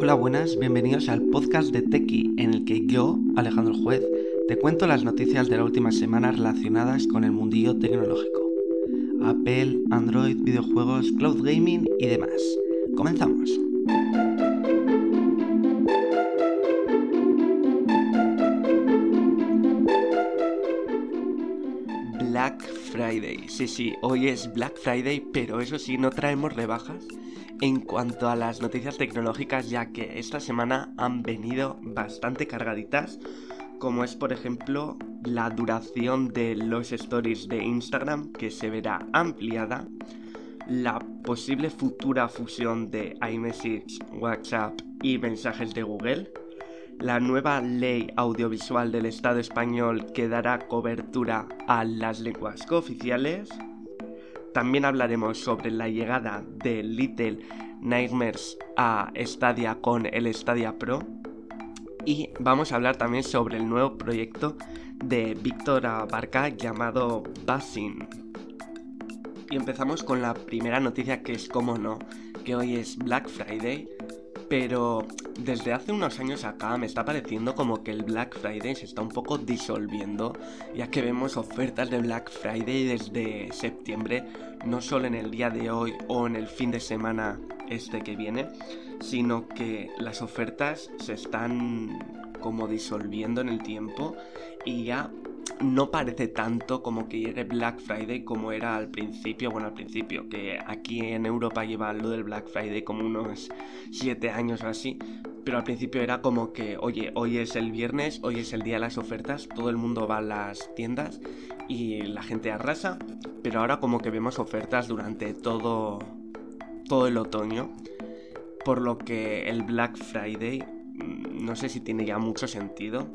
Hola, buenas, bienvenidos al podcast de Tequi, en el que yo, Alejandro Juez, te cuento las noticias de la última semana relacionadas con el mundillo tecnológico. Apple, Android, videojuegos, cloud gaming y demás. Comenzamos. Black Friday. Sí, sí, hoy es Black Friday, pero eso sí, no traemos rebajas en cuanto a las noticias tecnológicas, ya que esta semana han venido bastante cargaditas, como es por ejemplo la duración de los stories de Instagram, que se verá ampliada, la posible futura fusión de iMessage, WhatsApp y mensajes de Google, la nueva ley audiovisual del Estado español que dará cobertura a las lenguas cooficiales, también hablaremos sobre la llegada de Little Nightmares a Stadia con el Stadia Pro. Y vamos a hablar también sobre el nuevo proyecto de Víctor Abarca llamado Buzzing. Y empezamos con la primera noticia que es como no, que hoy es Black Friday pero desde hace unos años acá me está pareciendo como que el Black Friday se está un poco disolviendo, ya que vemos ofertas de Black Friday desde septiembre, no solo en el día de hoy o en el fin de semana este que viene, sino que las ofertas se están como disolviendo en el tiempo y ya no parece tanto como que llegue Black Friday como era al principio, bueno al principio, que aquí en Europa lleva lo del Black Friday como unos 7 años o así, pero al principio era como que, oye, hoy es el viernes, hoy es el día de las ofertas, todo el mundo va a las tiendas y la gente arrasa, pero ahora como que vemos ofertas durante todo, todo el otoño, por lo que el Black Friday no sé si tiene ya mucho sentido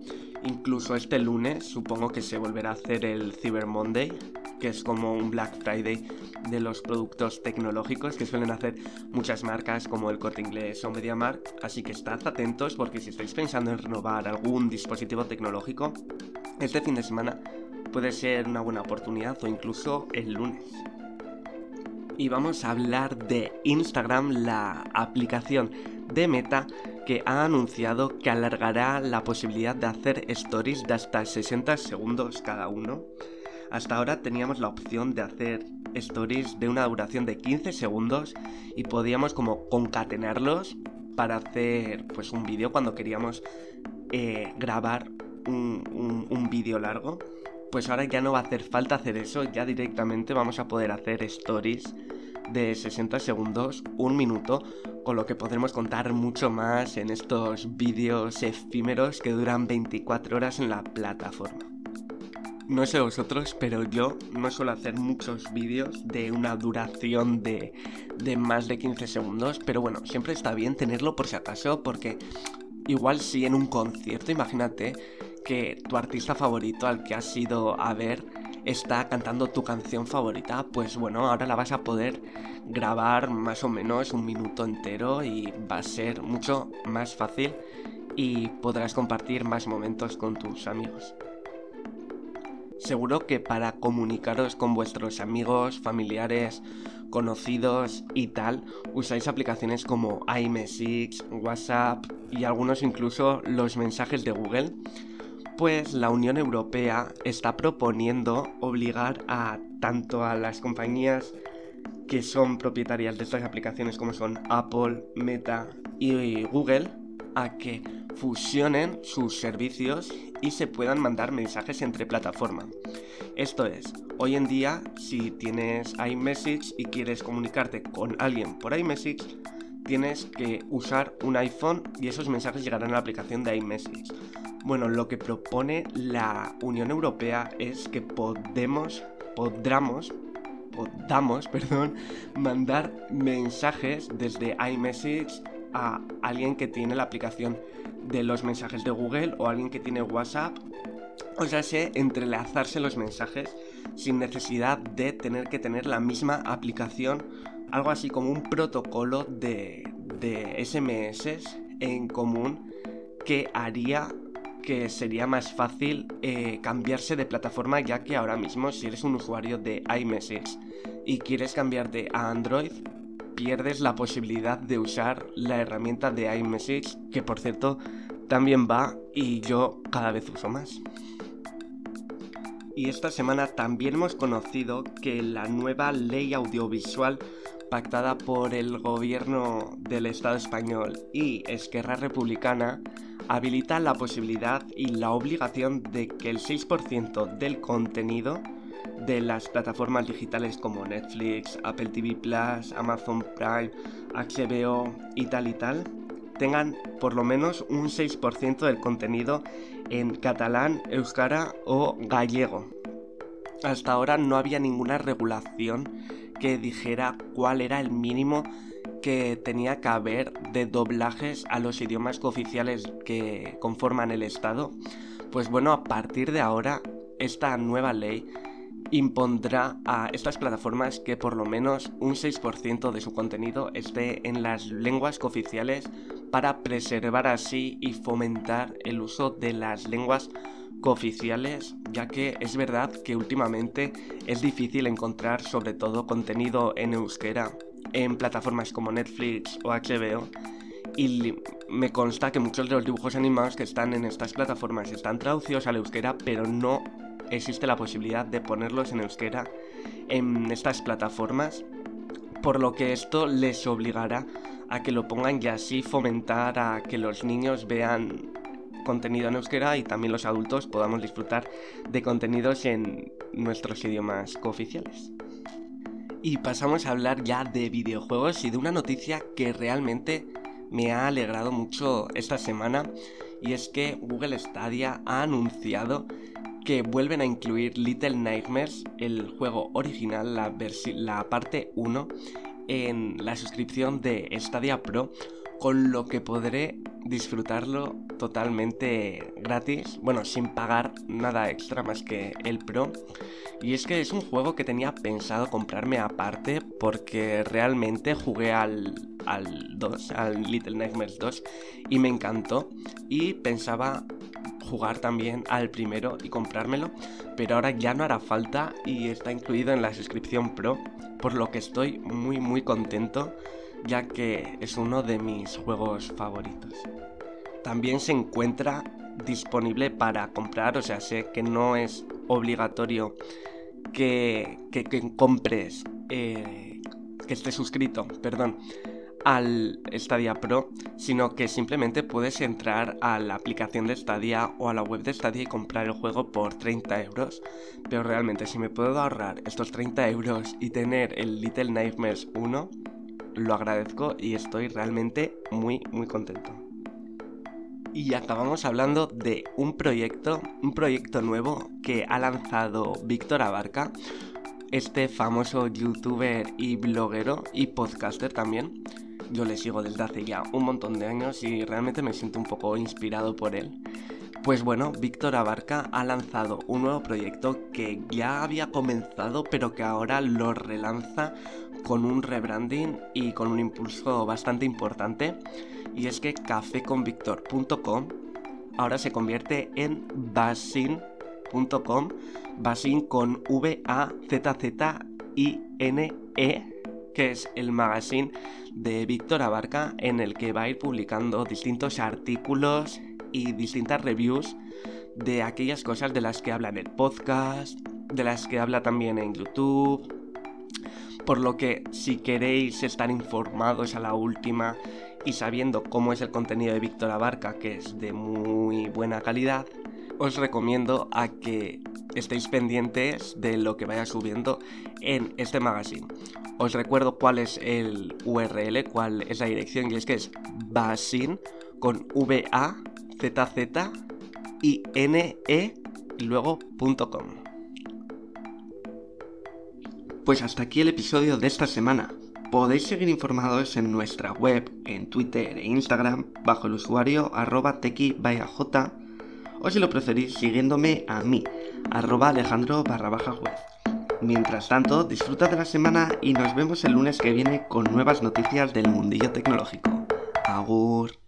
Incluso este lunes supongo que se volverá a hacer el Cyber Monday, que es como un Black Friday de los productos tecnológicos que suelen hacer muchas marcas como el Corte Inglés o MediaMarkt. Así que estad atentos porque si estáis pensando en renovar algún dispositivo tecnológico, este fin de semana puede ser una buena oportunidad o incluso el lunes. Y vamos a hablar de Instagram, la aplicación de Meta que ha anunciado que alargará la posibilidad de hacer stories de hasta 60 segundos cada uno. Hasta ahora teníamos la opción de hacer stories de una duración de 15 segundos y podíamos como concatenarlos para hacer pues un vídeo cuando queríamos eh, grabar un, un vídeo largo. Pues ahora ya no va a hacer falta hacer eso, ya directamente vamos a poder hacer stories de 60 segundos, un minuto, con lo que podremos contar mucho más en estos vídeos efímeros que duran 24 horas en la plataforma. No sé vosotros, pero yo no suelo hacer muchos vídeos de una duración de, de más de 15 segundos, pero bueno, siempre está bien tenerlo por si acaso, porque igual si en un concierto, imagínate que tu artista favorito al que has ido a ver está cantando tu canción favorita, pues bueno, ahora la vas a poder grabar más o menos un minuto entero y va a ser mucho más fácil y podrás compartir más momentos con tus amigos. Seguro que para comunicaros con vuestros amigos, familiares, conocidos y tal, usáis aplicaciones como iMessage, WhatsApp y algunos incluso los mensajes de Google pues la Unión Europea está proponiendo obligar a tanto a las compañías que son propietarias de estas aplicaciones como son Apple, Meta y Google a que fusionen sus servicios y se puedan mandar mensajes entre plataformas. Esto es, hoy en día si tienes iMessage y quieres comunicarte con alguien por iMessage, tienes que usar un iPhone y esos mensajes llegarán a la aplicación de iMessage. Bueno, lo que propone la Unión Europea es que podemos, podamos, podamos, perdón, mandar mensajes desde iMessage a alguien que tiene la aplicación de los mensajes de Google o alguien que tiene WhatsApp. O sea, se entrelazarse los mensajes sin necesidad de tener que tener la misma aplicación, algo así como un protocolo de, de SMS en común que haría que sería más fácil eh, cambiarse de plataforma ya que ahora mismo si eres un usuario de iMessage y quieres cambiarte a Android, pierdes la posibilidad de usar la herramienta de iMessage, que por cierto también va y yo cada vez uso más. Y esta semana también hemos conocido que la nueva ley audiovisual pactada por el gobierno del Estado español y Esquerra Republicana habilita la posibilidad y la obligación de que el 6% del contenido de las plataformas digitales como Netflix, Apple TV Plus, Amazon Prime, HBO y tal y tal tengan por lo menos un 6% del contenido en catalán, euskara o gallego. Hasta ahora no había ninguna regulación que dijera cuál era el mínimo que tenía que haber de doblajes a los idiomas oficiales que conforman el Estado. Pues bueno, a partir de ahora, esta nueva ley impondrá a estas plataformas que por lo menos un 6% de su contenido esté en las lenguas cooficiales para preservar así y fomentar el uso de las lenguas cooficiales, ya que es verdad que últimamente es difícil encontrar sobre todo contenido en euskera en plataformas como Netflix o HBO y me consta que muchos de los dibujos animados que están en estas plataformas están traducidos al euskera, pero no existe la posibilidad de ponerlos en euskera en estas plataformas, por lo que esto les obligará a que lo pongan y así fomentar a que los niños vean contenido en euskera y también los adultos podamos disfrutar de contenidos en nuestros idiomas cooficiales. Y pasamos a hablar ya de videojuegos y de una noticia que realmente me ha alegrado mucho esta semana y es que Google Stadia ha anunciado que vuelven a incluir Little Nightmares, el juego original, la, la parte 1, en la suscripción de Stadia Pro, con lo que podré disfrutarlo totalmente gratis, bueno, sin pagar nada extra más que el Pro. Y es que es un juego que tenía pensado comprarme aparte porque realmente jugué al, al 2, al Little Nightmares 2 y me encantó y pensaba jugar también al primero y comprármelo, pero ahora ya no hará falta y está incluido en la suscripción Pro, por lo que estoy muy muy contento ya que es uno de mis juegos favoritos. También se encuentra disponible para comprar, o sea, sé que no es obligatorio que, compres, eh, que estés suscrito, perdón, al Stadia Pro, sino que simplemente puedes entrar a la aplicación de Stadia o a la web de Stadia y comprar el juego por 30 euros. Pero realmente si me puedo ahorrar estos 30 euros y tener el Little Nightmares 1, lo agradezco y estoy realmente muy muy contento. Y acabamos hablando de un proyecto, un proyecto nuevo que ha lanzado Víctor Abarca, este famoso youtuber y bloguero y podcaster también, yo le sigo desde hace ya un montón de años y realmente me siento un poco inspirado por él. Pues bueno, Víctor Abarca ha lanzado un nuevo proyecto que ya había comenzado pero que ahora lo relanza con un rebranding y con un impulso bastante importante y es que cafeconvictor.com ahora se convierte en basin.com, basin con V A Z Z I N E que es el magazine de Víctor Abarca en el que va a ir publicando distintos artículos y distintas reviews de aquellas cosas de las que habla en el podcast, de las que habla también en YouTube. Por lo que si queréis estar informados a la última y sabiendo cómo es el contenido de Víctor Abarca, que es de muy buena calidad, os recomiendo a que estéis pendientes de lo que vaya subiendo en este magazine. Os recuerdo cuál es el URL, cuál es la dirección, y es que es basin con V A Z Z I N E y .com. Pues hasta aquí el episodio de esta semana. Podéis seguir informados en nuestra web, en Twitter e Instagram bajo el usuario arroba o si lo preferís siguiéndome a mí, arroba alejandro barra baja. Mientras tanto, disfruta de la semana y nos vemos el lunes que viene con nuevas noticias del mundillo tecnológico. Agur.